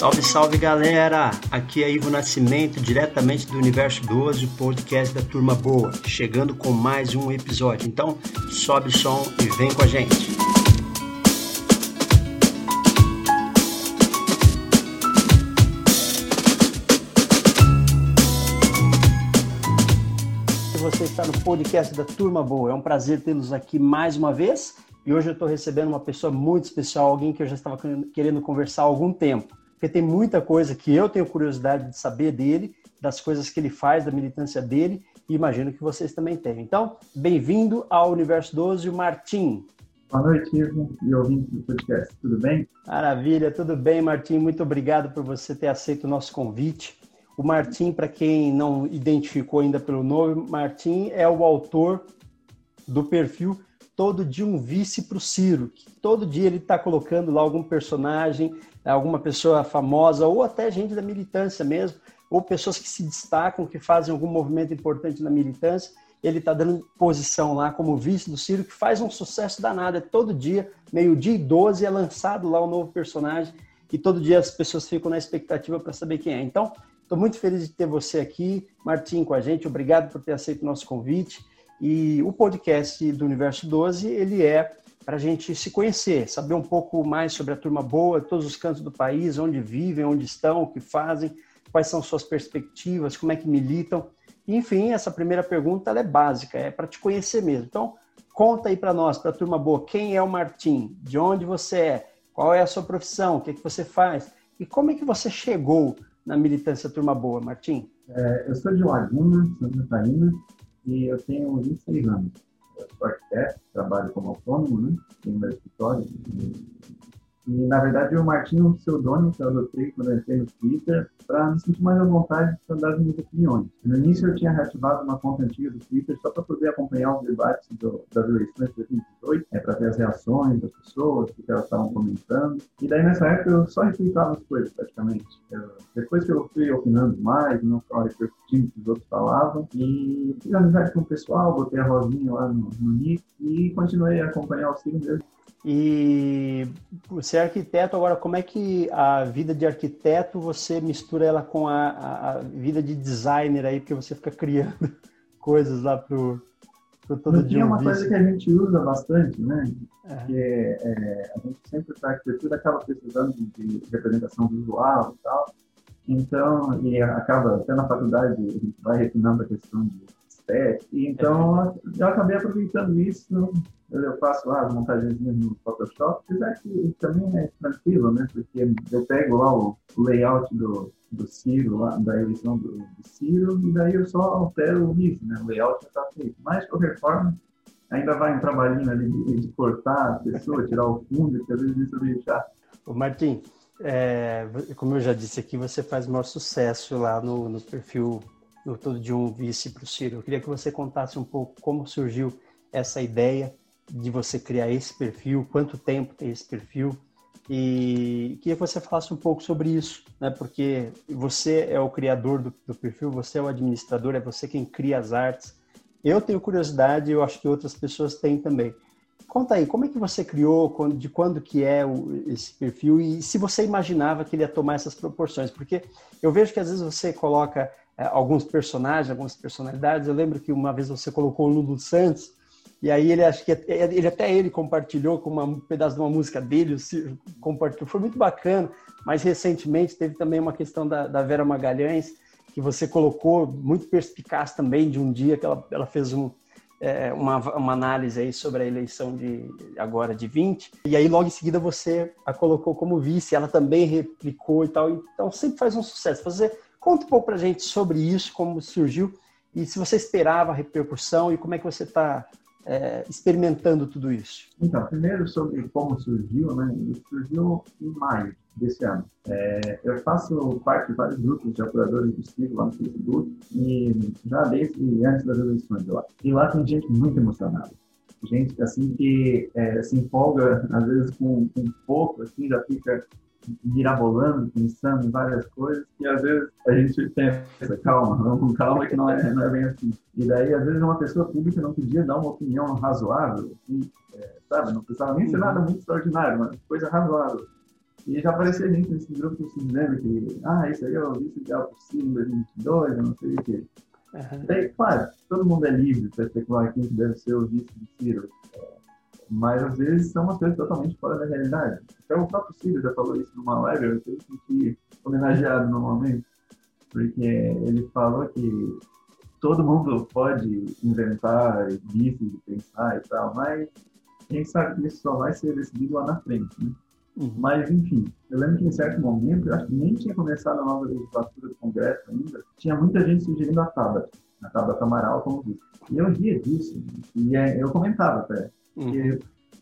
Salve, salve galera! Aqui é Ivo Nascimento, diretamente do Universo 12, o podcast da Turma Boa, chegando com mais um episódio. Então, sobe o som e vem com a gente! Você está no podcast da Turma Boa. É um prazer tê-los aqui mais uma vez. E hoje eu estou recebendo uma pessoa muito especial, alguém que eu já estava querendo conversar há algum tempo porque tem muita coisa que eu tenho curiosidade de saber dele, das coisas que ele faz, da militância dele, e imagino que vocês também têm. Então, bem-vindo ao Universo 12, o Martim. Boa noite, Ivo, e ouvinte do podcast. Tudo bem? Maravilha, tudo bem, Martim. Muito obrigado por você ter aceito o nosso convite. O Martim, para quem não identificou ainda pelo nome, Martim é o autor do perfil Todo Dia um Vice para o Ciro, que todo dia ele está colocando lá algum personagem alguma pessoa famosa, ou até gente da militância mesmo, ou pessoas que se destacam, que fazem algum movimento importante na militância. Ele está dando posição lá como vice do Ciro, que faz um sucesso danado. É todo dia, meio-dia e 12, é lançado lá o um novo personagem, e todo dia as pessoas ficam na expectativa para saber quem é. Então, estou muito feliz de ter você aqui, Martim, com a gente. Obrigado por ter aceito o nosso convite. E o podcast do Universo 12, ele é para a gente se conhecer, saber um pouco mais sobre a turma boa, todos os cantos do país, onde vivem, onde estão, o que fazem, quais são suas perspectivas, como é que militam. Enfim, essa primeira pergunta é básica, é para te conhecer mesmo. Então, conta aí para nós, para a turma boa, quem é o Martim? De onde você é? Qual é a sua profissão? O que, é que você faz? E como é que você chegou na militância Turma Boa, Martim? É, eu sou de Laguna, Santa Catarina, e eu tenho 26 anos sou arquiteto, trabalho como autônomo, né? Tenho meu escritório. E, na verdade, o Martinho é um pseudônimo que eu adotei quando eu entrei no Twitter para me sentir mais à vontade para dar as minhas opiniões. No início, eu tinha reativado uma conta antiga do Twitter só para poder acompanhar os debates do, das eleições de 2018, é, para ver as reações das pessoas, o que elas estavam comentando. E daí, nessa época, eu só retweetava as coisas, praticamente. Eu, depois que eu fui opinando mais, não só repercutindo o que os outros falavam, e fiz amizade com o pessoal, botei a rosinha lá no, no nick e continuei a acompanhar o signo. E você é arquiteto, agora como é que a vida de arquiteto você mistura ela com a, a, a vida de designer aí, porque você fica criando coisas lá pro, pro todo dia. É uma coisa que a gente usa bastante, né? É. Que é, é, a gente sempre para arquitetura acaba precisando de, de representação visual e tal. Então, e acaba, até na faculdade, a gente vai refinando a questão de estética. Então, eu acabei aproveitando isso eu faço lá as montagens no Photoshop, apesar que também é tranquilo, né? Porque eu pego lá o, layout do, do Ciro, lá, da eleição do, do Ciro, e daí eu só altero o né? O layout já está feito. Mas, de qualquer forma, ainda vai um trabalhinho ali de, de cortar a pessoa, tirar o fundo, que às vezes isso é meio chato. Ô, Martim, é, como eu já disse aqui, você faz o maior sucesso lá no, no perfil do Todo de Um Vice para o Ciro. Eu queria que você contasse um pouco como surgiu essa ideia de você criar esse perfil, quanto tempo tem esse perfil, e queria que você falasse um pouco sobre isso, né? Porque você é o criador do, do, perfil, você é o administrador, é você quem cria as artes. Eu tenho curiosidade, eu acho que outras pessoas têm também. Conta aí, como é que você criou, de quando que é o, esse perfil e se você imaginava que ele ia tomar essas proporções? Porque eu vejo que às vezes você coloca alguns personagens, algumas personalidades. Eu lembro que uma vez você colocou o Lulu Santos e aí ele acho que ele até ele compartilhou com uma, um pedaço de uma música dele, compartilhou, foi muito bacana. Mas recentemente teve também uma questão da, da Vera Magalhães que você colocou muito perspicaz também de um dia que ela, ela fez um, é, uma, uma análise aí sobre a eleição de agora de 20 e aí logo em seguida você a colocou como vice, ela também replicou e tal. Então sempre faz um sucesso. Você conta um pouco para gente sobre isso, como surgiu e se você esperava a repercussão e como é que você está é, experimentando tudo isso? Então, primeiro sobre como surgiu, né? Ele surgiu em maio desse ano. É, eu faço parte de vários grupos de apuradores de estilo lá no Facebook e já desde antes das eleições lá. E lá tem gente muito emocionada. Gente assim que é, se empolga às vezes com, com pouco, assim já fica mirabolando, pensando em várias coisas, e às vezes a gente pensa, calma, vamos com calma que não é, não é bem assim. E daí, às vezes, uma pessoa pública não podia dar uma opinião razoável, assim, é, sabe? Não precisava nem ser nada muito extraordinário, mas coisa razoável. E já aparecia gente nesse grupo se dizendo que, ah, isso aí é o vice ideal possível em 2022, eu não sei o quê. Uhum. Daí, claro, todo mundo é livre para especular quem deve ser o vice de Ciro. Mas às vezes são umas coisas totalmente fora da realidade. Até o próprio Ciro já falou isso numa live, eu que sentir homenageado no momento, porque ele falou que todo mundo pode inventar vice de pensar e tal, mas quem sabe que isso só vai ser decidido lá na frente, né? Uhum. Mas, enfim, eu lembro que em certo momento, eu acho que nem tinha começado a nova legislatura do Congresso ainda, tinha muita gente sugerindo a Tabata, a Tabata Amaral como vice. E eu ria disso, e é, eu comentava até, uhum.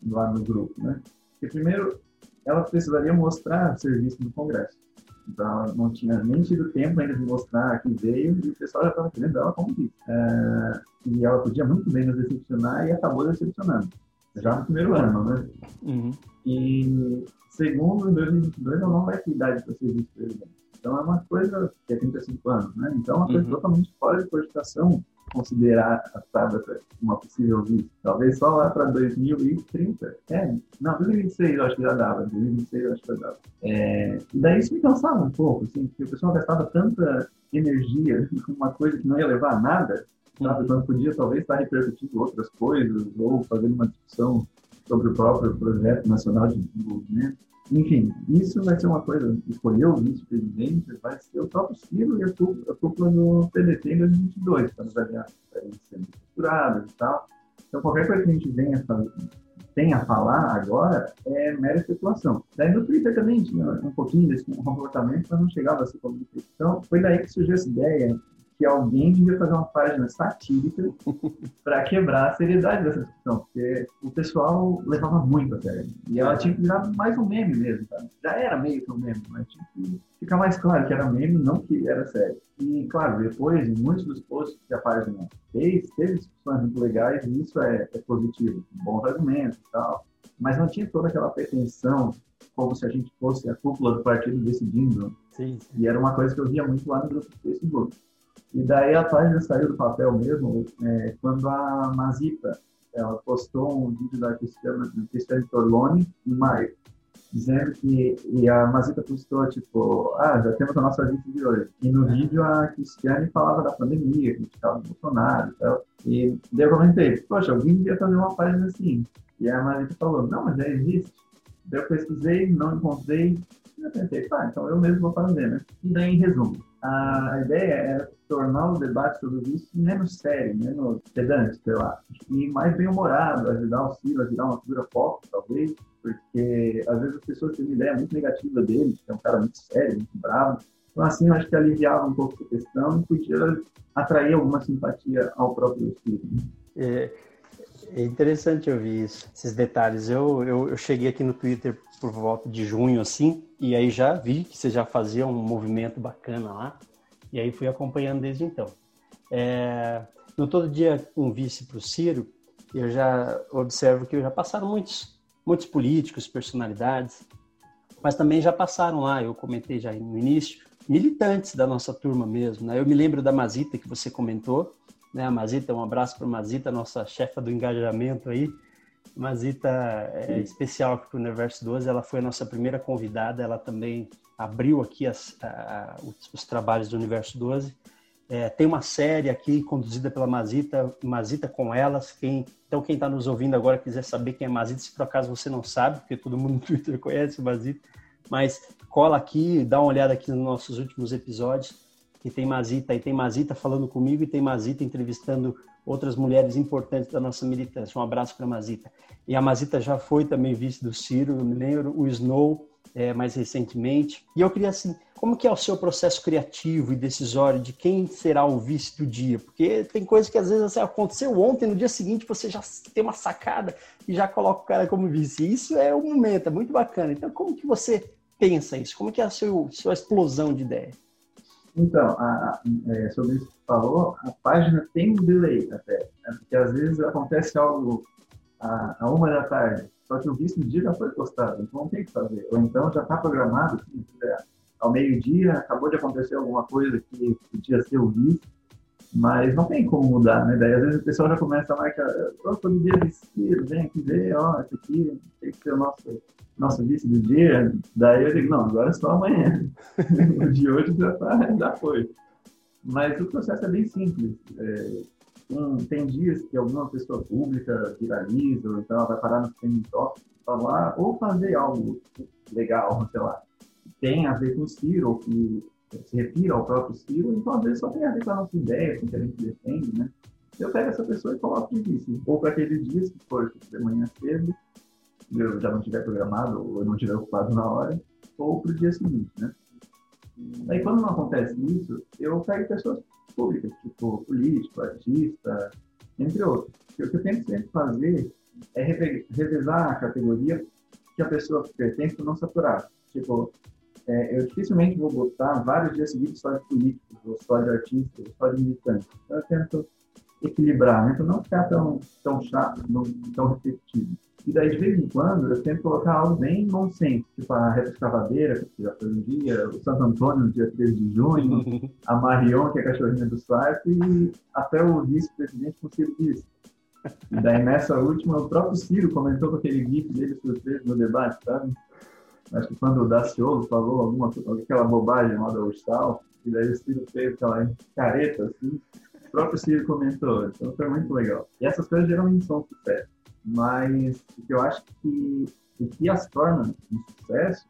lá no grupo, né? Porque, primeiro, ela precisaria mostrar serviço no Congresso. Então, ela não tinha nem tido tempo ainda de mostrar que veio e o pessoal já estava querendo ela como vice. É, e ela podia muito bem nos decepcionar e acabou decepcionando. Já no primeiro ano, né? Uhum. E segundo, em 2022 ela não vai ter idade para ser vice-presidente. Então é uma coisa que é 35 anos, né? Então é uma coisa uhum. totalmente fora de cogitação considerar a Tabata uma possível vice. Talvez só lá para 2030. É, não, 2026 eu acho que já dava. 2026 eu acho que já dava. É, e daí isso me cansava um pouco, assim, porque o pessoal gastava tanta energia com uma coisa que não ia levar a nada, sabe? Quando podia talvez estar repercutindo outras coisas ou fazendo uma discussão sobre o próprio projeto nacional de desenvolvimento. Enfim, isso vai ser uma coisa, escolher o vice-presidente vai ser o próprio Ciro e a cúpula do PDT em 2022, para nos aliar sendo estruturadas e tal. Então, qualquer coisa que a gente venha fazer, a falar agora é mera especulação. Daí no Twitter também tinha um pouquinho desse comportamento, mas não chegava a ser comunicado. Então, foi daí que surgiu essa ideia que alguém devia fazer uma página satírica para quebrar a seriedade dessa discussão, porque o pessoal levava muito a sério. E ela tinha que virar mais um meme mesmo, sabe? Já era meio que um meme, mas tinha que ficar mais claro que era meme, não que era sério. E, claro, depois, em muitos dos posts que a página fez, teve discussões muito legais, e isso é, é positivo, bons argumentos e tal. Mas não tinha toda aquela pretensão, como se a gente fosse a cúpula do partido decidindo. Sim, sim. E era uma coisa que eu via muito lá no grupo do Facebook. E daí a página saiu do papel mesmo é, quando a Mazita ela postou um vídeo da Cristiane, Cristiane Torlone em maio, dizendo que e a Mazita postou tipo, ah, já temos a nossa lista de hoje. E no vídeo a Cristiane falava da pandemia, criticava o Bolsonaro e tal. E daí eu comentei, poxa, alguém devia fazer uma página assim. E a Mazita falou, não, mas já existe. Daí eu pesquisei, não encontrei. E eu pensei, tá, então eu mesmo vou fazer, né? E daí, em resumo, a ideia é tornar o debate sobre isso menos sério, menos pedante, sei lá, e mais bem-humorado, ajudar o Ciro a virar uma figura pop, talvez, porque às vezes as pessoas têm uma ideia muito negativa dele, que é um cara muito sério, muito bravo. Então, assim, eu acho que aliviava um pouco a questão e podia atrair alguma simpatia ao próprio Ciro. Né? É, é, interessante ouvir isso, esses detalhes. Eu, eu, eu cheguei aqui no Twitter por volta de junho, assim, e aí já vi que você já fazia um movimento bacana lá. E aí fui acompanhando desde então. É, no Todo Dia um Vice para o Ciro, eu já observo que já passaram muitos, muitos políticos, personalidades, mas também já passaram lá, eu comentei já no início, militantes da nossa turma mesmo. Né? Eu me lembro da Mazita que você comentou, né? a Mazita, um abraço para a Mazita, nossa chefa do engajamento aí. Mazita é especial aqui para o Universo 12, ela foi a nossa primeira convidada, ela também abriu aqui as, a, os, os, trabalhos do Universo 12. É, tem uma série aqui conduzida pela Mazita, Mazita com elas. Quem, então, quem está nos ouvindo agora quiser saber quem é Mazita, se por acaso você não sabe, porque todo mundo no Twitter conhece o Mazita, mas cola aqui, dá uma olhada aqui nos nossos últimos episódios, que tem Mazita, e tem Mazita falando comigo e tem Mazita entrevistando outras mulheres importantes da nossa militância. Um abraço para Mazita. E a Mazita já foi também vice do Ciro, eu me lembro, o Snow, é, mais recentemente. E eu queria assim, como que é o seu processo criativo e decisório de quem será o vice do dia? Porque tem coisas que às vezes assim, aconteceu ontem, no dia seguinte você já tem uma sacada e já coloca o cara como vice. Isso é um momento, é muito bacana. Então, como que você pensa isso? Como que é a seu, sua explosão de ideia? Então, a, é, sobre isso que você falou, a página tem um delay até, né? porque às vezes acontece algo a, a uma da tarde, só que o visto no dia já foi postado, então não tem o que fazer. Ou então já está programado, assim, ao meio-dia, acabou de acontecer alguma coisa que podia ser o visto, mas não tem como mudar, né? Daí às vezes o pessoal já começa a marcar, todo dia vem aqui ver, ó, esse aqui tem que ser o nosso nosso vice do dia, daí eu digo, não, agora é só amanhã. o de hoje já, tá, já foi. Mas o processo é bem simples. É, um, tem dias que alguma pessoa pública viraliza, ou então ela vai parar no trending top, falar, ou fazer algo legal, sei lá, tem a ver com o Ciro, ou que se refira ao próprio Ciro, então às vezes só tem a ver com a nossa ideia, com o que a gente defende, né? Eu pego essa pessoa e coloco de vice. Ou para aquele dia, se for de manhã cedo, eu já não tiver programado, ou eu não tiver ocupado na hora, ou para o dia seguinte, né? Aí quando não acontece isso, eu pego pessoas públicas, tipo político, artista, entre outros. E o que eu tento sempre fazer é revezar a categoria que a pessoa pertence para não saturar. Tipo, é, eu dificilmente vou botar vários dias seguidos só de políticos, ou só de artistas, ou só de militantes. Então eu tento equilibrar, né? para não ficar tão, tão chato, não, tão repetitivo. E daí, de vez em quando, eu tento colocar algo bem nonsense, tipo a Reta Escavadeira, que já foi um dia, o Santo Antônio, no dia 13 de junho, a Marion, que é a cachorrinha do Sarp, e até o vice-presidente com o Ciro disse. E daí, nessa última, o próprio Ciro comentou com aquele gif dele surpreso no debate, sabe? Acho que quando o Daciolo falou alguma aquela bobagem lá da Ursal, e daí o Ciro fez aquela careta, assim, o próprio Ciro comentou. Então, foi muito legal. E essas coisas geralmente são sucesso mas o que eu acho que o que as torna um sucesso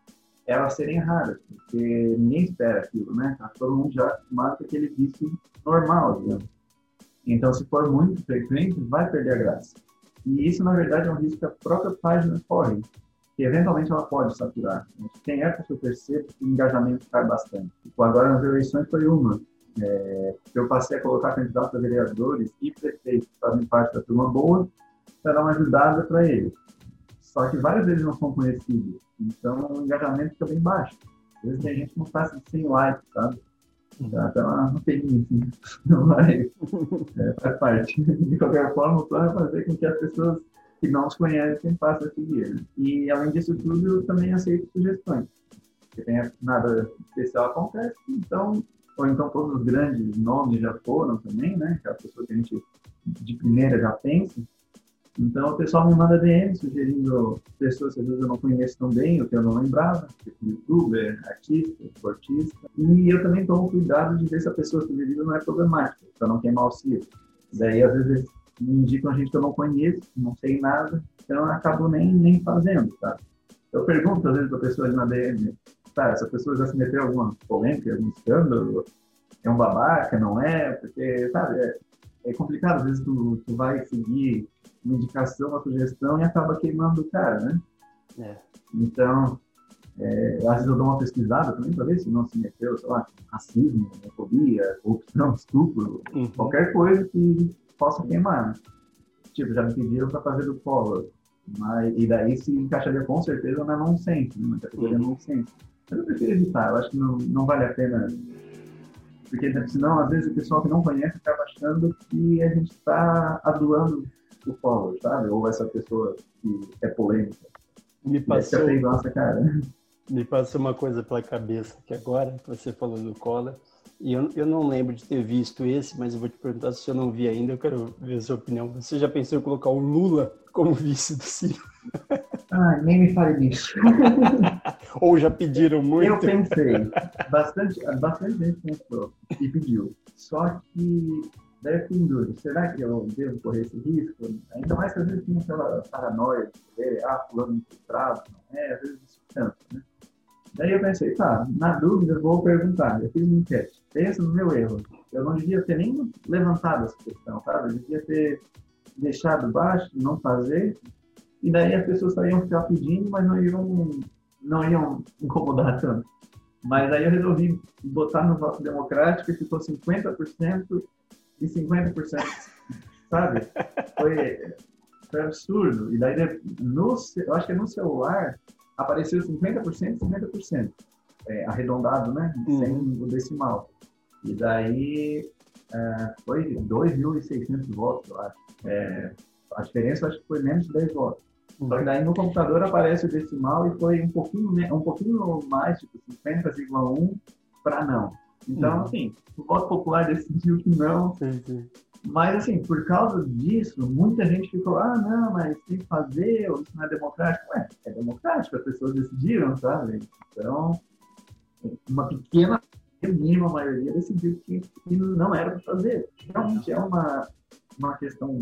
é elas serem raras, porque ninguém espera aquilo, né? Tá todo mundo já com aquele vício normal, digamos. Então, se for muito frequente, vai perder a graça. E isso, na verdade, é um risco que a própria página corre, que eventualmente ela pode saturar. Tem épocas que eu percebo que o engajamento cai bastante. Tipo, agora nas eleições foi uma. É, eu passei a colocar candidatos a vereadores e prefeitos que fazem parte da turma boa, para dar uma ajudada para eles. Só que vários deles não são conhecidos, então o engajamento fica bem baixo. Às vezes tem gente que não passa de 100 likes, sabe? Então, até uma peninha, assim, não vai, é, faz parte. De qualquer forma, o plano é fazer com que as pessoas que não os conhecem passem a seguir. Né? E, além disso tudo, eu também aceito sugestões. Porque tem nada especial acontece, então, ou então todos os grandes nomes já foram também, né? Aquela pessoa que a gente de primeira já pensa, então, o pessoal me manda DM sugerindo pessoas que às vezes eu não conheço tão bem, ou que eu não lembrava, tipo youtuber, artista, esportista. E eu também tomo cuidado de ver se a pessoa sugerida não é problemática, para não queimar o ciclo. Daí, às vezes, me indicam gente que eu não conheço, não sei nada, então eu acabo nem, nem fazendo, sabe? Eu pergunto, às vezes, para a pessoa na DM, tá, essa pessoa já se meteu em alguma polêmica, algum escândalo, é um babaca, não é? Porque, sabe, é, é complicado, às vezes tu, tu vai seguir uma indicação, uma sugestão e acaba queimando o cara, né? É. Então, é, às vezes eu dou uma pesquisada também para ver se não se meteu, sei lá, racismo, homofobia, corrupção, estupro, uhum. qualquer coisa que possa queimar. Né? Tipo, já me pediram para fazer do Collor, mas, e daí se encaixaria com certeza na nonsense, né? na categoria uhum. nonsense. Mas eu prefiro evitar, eu acho que não, não vale a pena porque senão, às vezes, o pessoal que não conhece acaba achando que a gente está adulando o follower, sabe? Ou essa pessoa que é polêmica. Me passou, e nossa, cara. Me passou uma coisa pela cabeça que agora, você falou do Collor, e eu, eu não lembro de ter visto esse, mas eu vou te perguntar se eu não vi ainda, eu quero ver a sua opinião. Você já pensou em colocar o Lula como vice do Ciro? Ah, nem me fale disso. Ou já pediram muito? Eu pensei. Bastante, bastante gente pensou e pediu. Só que daí eu fiquei em dúvida. Será que eu devo correr esse risco? Ainda mais que às vezes tem aquela paranoia de ver, ah, fulano infiltrado. Não é, às vezes isso cansa, né? Daí eu pensei, tá, na dúvida eu vou perguntar. Eu fiz uma enquete. Pensa no meu erro. Eu não devia ter nem levantado essa questão, sabe? Eu devia ter deixado baixo, não fazer. E daí as pessoas iam ficar pedindo, mas não iam, não iam incomodar tanto. Mas aí eu resolvi botar no voto democrático e ficou 50% e 50%, sabe? Foi, foi absurdo. E daí, no, eu acho que no celular, apareceu 50% e 50%, é, arredondado, né? Uhum. Sem o decimal. E daí é, foi 2.600 votos, eu acho. É, a diferença acho que foi menos de 10 votos. Só que daí no computador aparece o decimal e foi um pouquinho, um pouquinho mais, tipo 50,1 para não. Então, uhum. assim, o voto popular decidiu que não. Sim, sim. Mas, assim, por causa disso, muita gente ficou, ah, não, mas tem que fazer, ou isso não é democrático. Ué, é democrático, as pessoas decidiram, sabe? Então, uma pequena, mínima maioria decidiu que, que não era para fazer. Realmente é uma, uma questão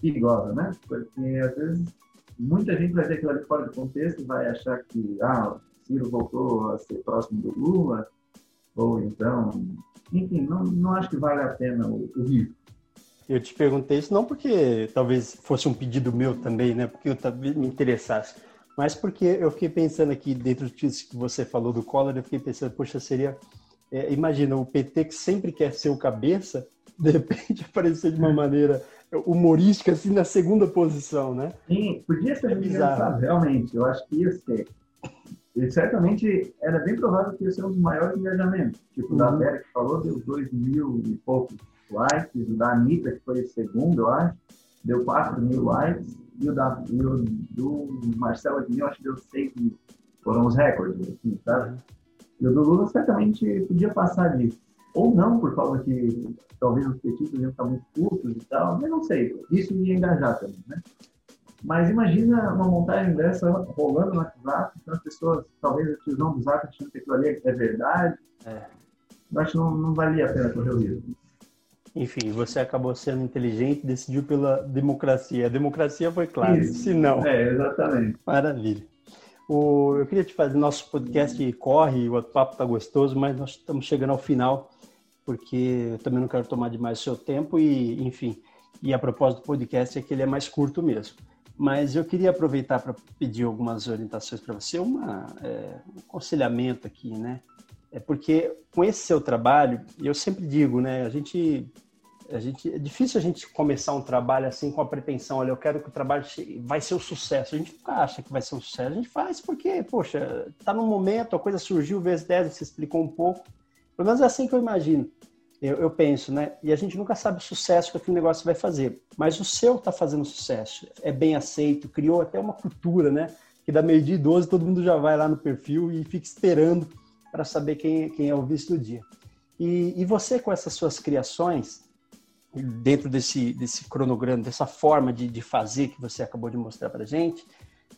perigosa, né? Porque, às vezes, muita gente vai ver aquilo ali fora do contexto, vai achar que, ah, o Ciro voltou a ser próximo do Lula, ou então, enfim, não, não acho que vale a pena o, o risco. Eu te perguntei isso não porque talvez fosse um pedido meu também, né? Porque eu talvez me interessasse, mas porque eu fiquei pensando aqui dentro disso que você falou do Collor, eu fiquei pensando, poxa, seria é, imagina o PT que sempre quer ser o cabeça, de repente aparecer de uma maneira humorística assim na segunda posição, né? Sim, podia ser é engraçado, realmente. Eu acho que ia ser. E certamente era bem provável que ia ser um dos maiores engajamentos. Tipo, uhum. da Vera que falou, deu dois mil e poucos likes, o da Anitta, que foi o segundo, eu acho, deu 4 mil likes, e o, da, e o do Marcelo Admil, acho que deu 6 mil. Foram os recordes, assim, sabe? E o do Lula certamente podia passar disso. Ou não, por causa que talvez os petistas iam ficar muito curtos e tal, mas não sei. Isso ia engajar também, né? Mas imagina uma montagem dessa rolando no WhatsApp, então as pessoas, talvez o tiozão do Zap achando que aquilo ali é verdade. É. Eu acho que não, não valia a pena correr o risco. Enfim, você acabou sendo inteligente, decidiu pela democracia. A democracia foi clara, Isso. se não. É, exatamente. Maravilha. O, eu queria te fazer, nosso podcast corre, o papo está gostoso, mas nós estamos chegando ao final, porque também não quero tomar demais o seu tempo e, enfim, e a propósito do podcast é que ele é mais curto mesmo. Mas eu queria aproveitar para pedir algumas orientações para você, uma, é, um aconselhamento aqui, né? É porque com esse seu trabalho, eu sempre digo, né? A gente, a gente, é difícil a gente começar um trabalho assim com a pretensão, olha, eu quero que o trabalho vai ser um sucesso. A gente nunca acha que vai ser um sucesso. A gente faz porque, poxa, tá no momento, a coisa surgiu, vezes 10, você explicou um pouco. Pelo menos é assim que eu imagino. Eu, eu, penso, né? E a gente nunca sabe o sucesso que aquele negócio vai fazer. Mas o seu está fazendo sucesso, é bem aceito, criou até uma cultura, né? Que da meio-dia e 12 todo mundo já vai lá no perfil e fica esperando para saber quem, quem é o vice do dia. E, e você, com essas suas criações, dentro desse, desse cronograma, dessa forma de, de fazer que você acabou de mostrar para gente,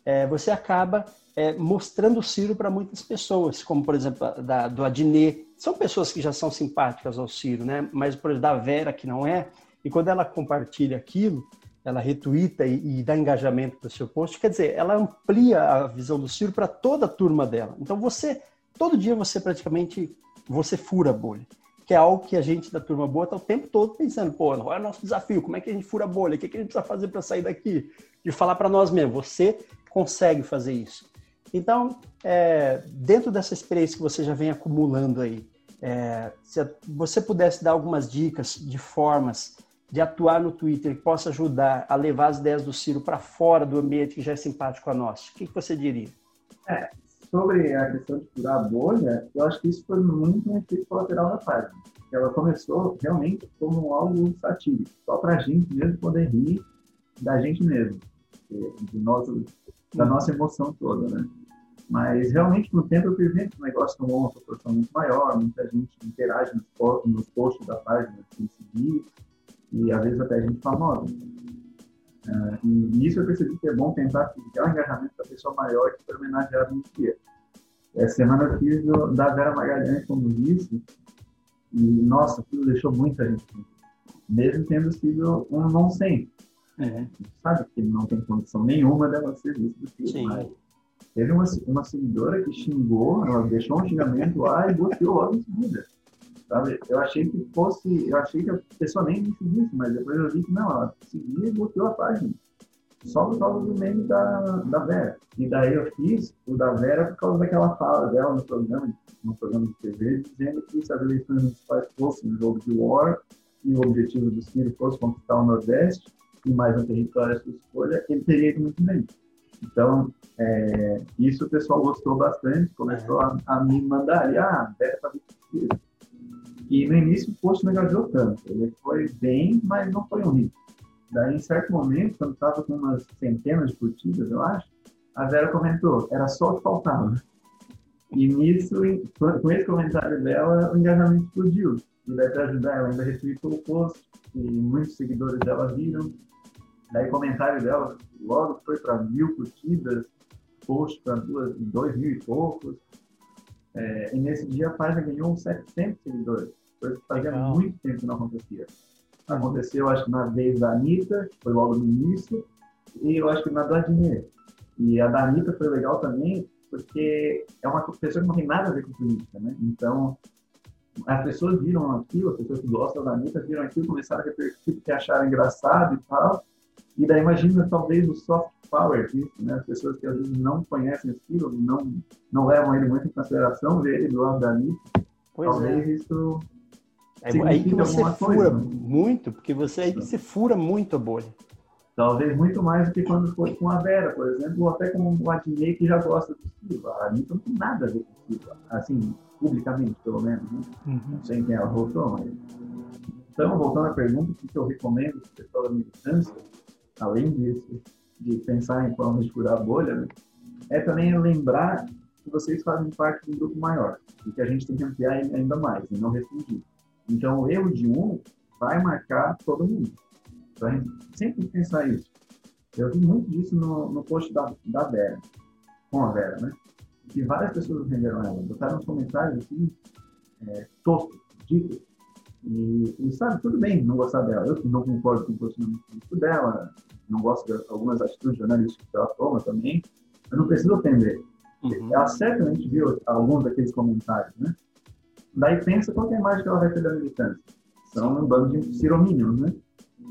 é, você acaba é, mostrando o Ciro para muitas pessoas, como por exemplo da, do Adnet. São pessoas que já são simpáticas ao Ciro, né? Mas por da Vera que não é. E quando ela compartilha aquilo, ela retuita e, e dá engajamento para o seu post, quer dizer, ela amplia a visão do Ciro para toda a turma dela. Então você todo dia você praticamente você fura a bolha. Que é algo que a gente da turma boa está o tempo todo pensando, pô, qual é o nosso desafio? Como é que a gente fura a bolha? O que, é que a gente precisa fazer para sair daqui? E falar para nós mesmos, você consegue fazer isso. Então, é, dentro dessa experiência que você já vem acumulando aí, é, se você pudesse dar algumas dicas de formas de atuar no Twitter que possa ajudar a levar as ideias do Ciro para fora do ambiente que já é simpático a nós, o que, que você diria? É, sobre a questão de furar a bolha, eu acho que isso foi muito um efeito colateral da página. Ela começou realmente como algo satírico, só para a gente mesmo poder rir da gente mesmo, da nossa emoção toda, né? Mas realmente, com o tempo, eu fui vendo que o negócio tomou uma proporção muito maior, muita gente interage nos, posts, nos posts da página, sem seguir, e às vezes até gente famosa. Uh, e nisso eu percebi que é bom tentar criar um engajamento da pessoa maior que foi homenageado no dia. Essa semana eu fiz do, da Vera Magalhães como vice, e nossa, aquilo deixou muita gente, mesmo tendo sido um nonsense. É. Sabe que não tem condição nenhuma dela ser vice do filme, mas teve uma, uma seguidora que xingou, ela deixou um xingamento lá e bloqueou logo em seguida sabe? Eu achei que fosse, eu achei que a pessoa nem me seguisse, mas depois eu vi que não, ela seguia e bloqueou a página. Só por causa do meme da, da Vera. E daí eu fiz o da Vera por causa daquela fala dela no programa, no programa de TV, dizendo que se as eleições municipais fossem um jogo de war e o objetivo do Ciro fosse conquistar o Nordeste e mais um território à sua escolha, ele teria ido muito bem. Então, é, isso o pessoal gostou bastante, começou a, a me mandar ali, ah, Vera está muito e no início o post não engajou tanto. Ele foi bem, mas não foi um hit. Daí, em certo momento, quando estava com umas centenas de curtidas, eu acho, a Vera comentou, era só o que faltava. E nisso, com esse comentário dela, o engajamento explodiu. E daí, para ajudar, ela ainda retweetou o post. e muitos seguidores dela viram. Daí comentário dela logo foi para mil curtidas, post para dois mil e poucos. É, e nesse dia a página ganhou 700 seguidores. Coisa que fazia Legal. muito tempo que não acontecia. Aconteceu, acho que na vez da Anitta, que foi logo no início, e eu acho que na da Dinheiro. E a da Anitta foi legal também, porque é uma pessoa que não tem nada a ver com política, né? Então, as pessoas viram aquilo, as pessoas que gostam da Anitta viram aquilo, começaram a repercutir porque acharam engraçado e tal. E daí imagina talvez o soft power disso, né? As pessoas que às vezes não conhecem aquilo, não, não levam ele muito em consideração, ver ele do lado da Anitta. Pois talvez é. isso é aí que você fura coisa, né? muito, porque você é aí que você fura muito a bolha. Talvez muito mais do que quando foi com a Vera, por exemplo, ou até com o Adnei que já gosta do Silva. A Anitta não tem nada a ver com o Silva, assim, publicamente, pelo menos. Né? Uhum. Não sei quem ela voltou, mas. Então, voltando à pergunta, o que eu recomendo para o pessoal da militância, além disso, de pensar em formas de furar a bolha, né, é também lembrar que vocês fazem parte de um grupo maior e que a gente tem que ampliar ainda mais e não restringir. Então, o erro de um vai marcar todo mundo. Então, a gente sempre que pensar isso. Eu vi muito disso no, no post da, da Vera, com a Vera, né? E várias pessoas renderam ela, botaram comentários assim, é, toscos, dicas. E, e, sabe, tudo bem não gostar dela. Eu não concordo com o posicionamento dela, não gosto de algumas atitudes jornalísticas que ela toma também. Eu não preciso ofender. Uhum. Ela certamente viu alguns daqueles comentários, né? Daí pensa qual é a imagem que ela vai ter da militância. São um bando de ciromínios, né?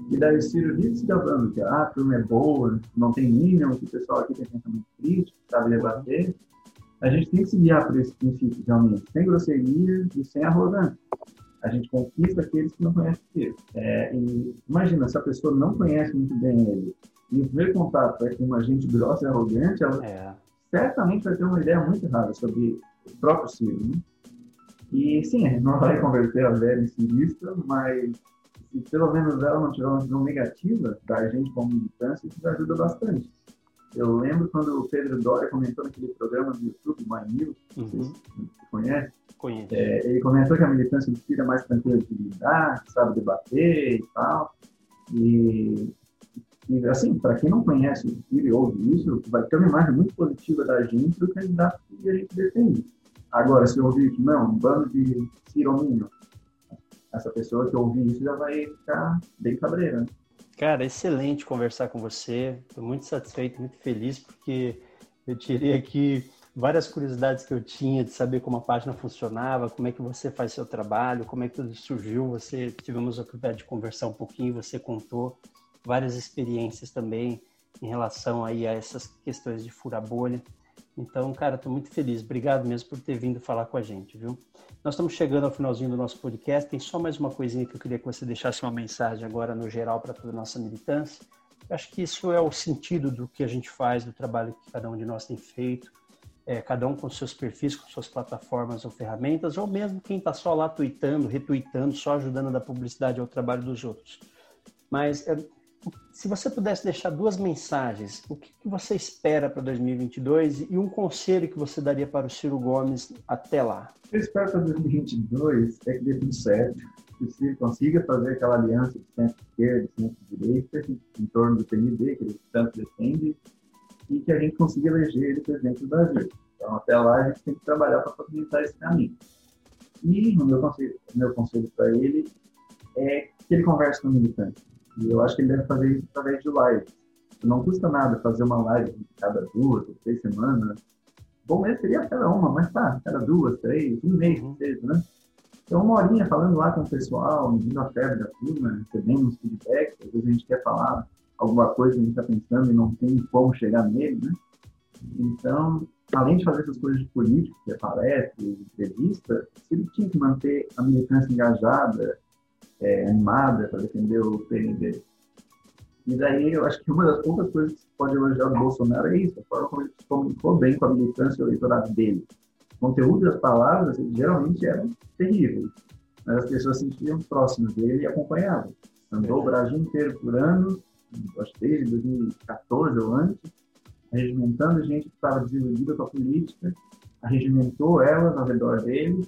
E daí o Ciro vive se gabando que ah, a turma é boa, não tem mínimo, que o pessoal aqui tem pensamento crítico, sabe debater. A gente tem que se guiar por esse princípio, realmente, sem grosseria e sem arrogância. A gente conquista aqueles que não conhecem ele. É, e imagina, se a pessoa não conhece muito bem ele, e o primeiro contato é com uma gente grossa e arrogante, ela é. certamente vai ter uma ideia muito errada sobre o próprio Ciro. Né? E sim, a gente não vai converter a Vera em cirista, mas se pelo menos ela não tiver uma visão negativa da gente como militância, isso ajuda bastante. Eu lembro quando o Pedro Doria comentou naquele programa do YouTube, My News, uhum. você conhece? Conheço. É, ele comentou que a militância é mais tranquila de lidar, sabe debater e tal. E, e assim, para quem não conhece o e ouve isso, vai ter uma imagem muito positiva da gente do candidato que a gente defende. Agora, se eu ouvir que não, um bando de cirominho, essa pessoa que ouvir isso já vai ficar bem cabreira. Né? Cara, excelente conversar com você. Estou muito satisfeito, muito feliz, porque eu tirei aqui várias curiosidades que eu tinha de saber como a página funcionava, como é que você faz seu trabalho, como é que tudo surgiu. Você tivemos a oportunidade de conversar um pouquinho, você contou várias experiências também em relação aí a essas questões de furar bolha. Então, cara, estou muito feliz. Obrigado mesmo por ter vindo falar com a gente, viu? Nós estamos chegando ao finalzinho do nosso podcast. Tem só mais uma coisinha que eu queria que você deixasse uma mensagem agora no geral para toda a nossa militância. Eu acho que isso é o sentido do que a gente faz, do trabalho que cada um de nós tem feito. É, cada um com seus perfis, com suas plataformas ou ferramentas, ou mesmo quem está só lá tweetando, retweetando, só ajudando a dar publicidade ao trabalho dos outros. Mas é, se você pudesse deixar duas mensagens, o que, você espera para 2022 e um conselho que você daria para o Ciro Gomes até lá? O que eu espero para 2022 é que dê tudo certo, que o Ciro consiga fazer aquela aliança de centro-esquerda e centro-direita em torno do PNB, que ele tanto defende, e que a gente consiga eleger ele presidente do Brasil. Então, até lá, a gente tem que trabalhar para facilitar esse caminho. E o meu conselho, meu conselho para ele é que ele converse com o militante e eu acho que ele deve fazer isso através de live. Não custa nada fazer uma live cada duas ou três semanas. Bom mesmo seria cada uma, mas tá, cada duas, três, um mês que seja, né? Então, uma horinha falando lá com o pessoal, medindo a febre da turma, recebendo uns feedbacks, às vezes a gente quer falar alguma coisa que a gente está pensando e não tem como chegar nele, né? Então, além de fazer essas coisas de política, que é palestra, entrevista, ele tinha que manter a militância engajada, é, animada para defender o PNB. E daí eu acho que uma das poucas coisas que se pode elogiar do Bolsonaro é isso, a forma como ele se comunicou bem com a militância eleitoral dele. O conteúdo das palavras geralmente eram terríveis, mas as pessoas se sentiam próximas dele e acompanhavam. Andou o Brasil inteiro por anos, acho que desde 2014 ou antes, regimentando gente que estava desiludida com a política, regimentou elas ao redor dele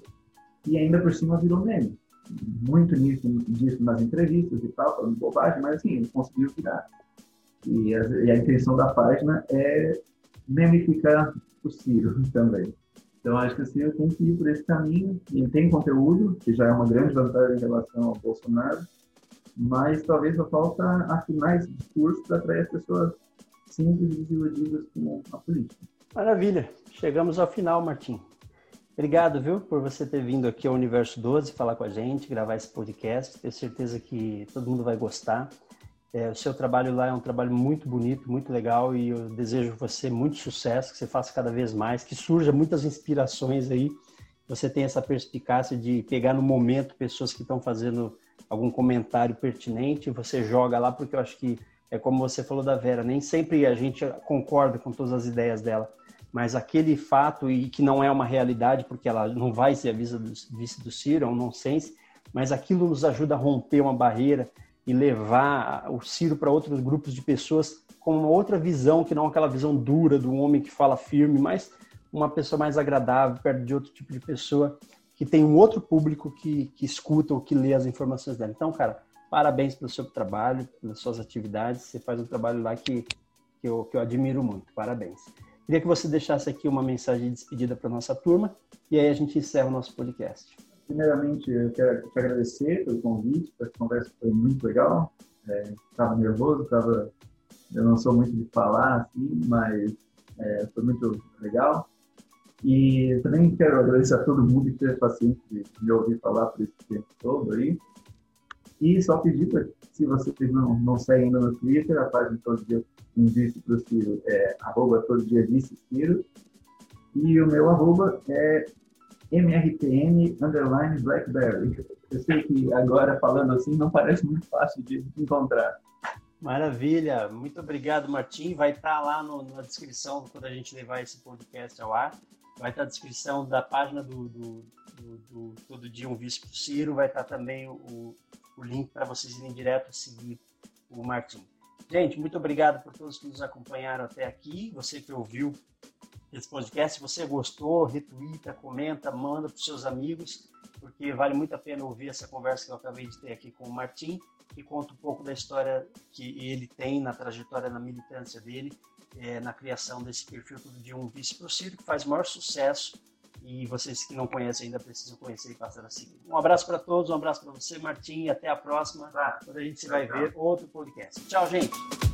e ainda por cima virou meme. Muito nisso, nas entrevistas e tal, falando bobagem, mas assim, ele conseguiu virar. E a, e a intenção da página é memificar o Ciro também. Então, acho que o Ciro tem que ir por esse caminho. Ele tem conteúdo, que já é uma grande vantagem em relação ao Bolsonaro, mas talvez só falta afinar esse discurso para atrair as pessoas simples e desiludidas com a política. Maravilha. Chegamos ao final, Martim. Obrigado, viu, por você ter vindo aqui ao Universo 12 falar com a gente, gravar esse podcast. Tenho certeza que todo mundo vai gostar. É, o seu trabalho lá é um trabalho muito bonito, muito legal e eu desejo você muito sucesso, que você faça cada vez mais, que surja muitas inspirações aí. Você tem essa perspicácia de pegar no momento pessoas que estão fazendo algum comentário pertinente, você joga lá, porque eu acho que é como você falou da Vera, nem sempre a gente concorda com todas as ideias dela, mas aquele fato, e que não é uma realidade, porque ela não vai ser a vice do, do Ciro, é um nonsense, mas aquilo nos ajuda a romper uma barreira e levar o Ciro para outros grupos de pessoas com uma outra visão, que não aquela visão dura do homem que fala firme, mas uma pessoa mais agradável, perto de outro tipo de pessoa, que tem um outro público que, que escuta ou que lê as informações dela. Então, cara, parabéns pelo seu trabalho, pelas suas atividades. Você faz um trabalho lá que, que, eu, que eu admiro muito. Parabéns. Queria que você deixasse aqui uma mensagem de despedida para nossa turma e aí a gente encerra o nosso podcast. Primeiramente, eu quero te agradecer pelo convite, essa conversa foi muito legal. Estava é, nervoso, tava, eu não sou muito de falar assim, mas é, foi muito legal. E também quero agradecer a todo mundo que teve paciência de me ouvir falar por esse tempo todo aí. E só pedir para, se vocês não, não seguem ainda no Twitter, a página todo dia um vice para o Ciro é arroba todo dia vice Ciro. E o meu arroba é mrtn underline blackberry. Eu sei que agora falando assim não parece muito fácil de encontrar. Maravilha, muito obrigado, Martim. Vai estar lá no, na descrição quando a gente levar esse podcast ao ar vai estar a descrição da página do, do, do, do Todo Dia um Vice para o Ciro, vai estar também o, o link para vocês irem direto seguir o Martim. Gente, muito obrigado por todos que nos acompanharam até aqui, você que ouviu esse podcast, se você gostou, retuita, comenta, manda para os seus amigos, porque vale muito a pena ouvir essa conversa que eu acabei de ter aqui com o Martim, que conta um pouco da história que ele tem na trajetória na militância dele é, na criação desse perfil de um vice Ciro, que faz maior sucesso e vocês que não conhecem ainda precisam conhecer e passar a seguir. Um abraço para todos, um abraço para você, Martim, e até a próxima, quando a gente vai ver outro podcast. Tchau, gente!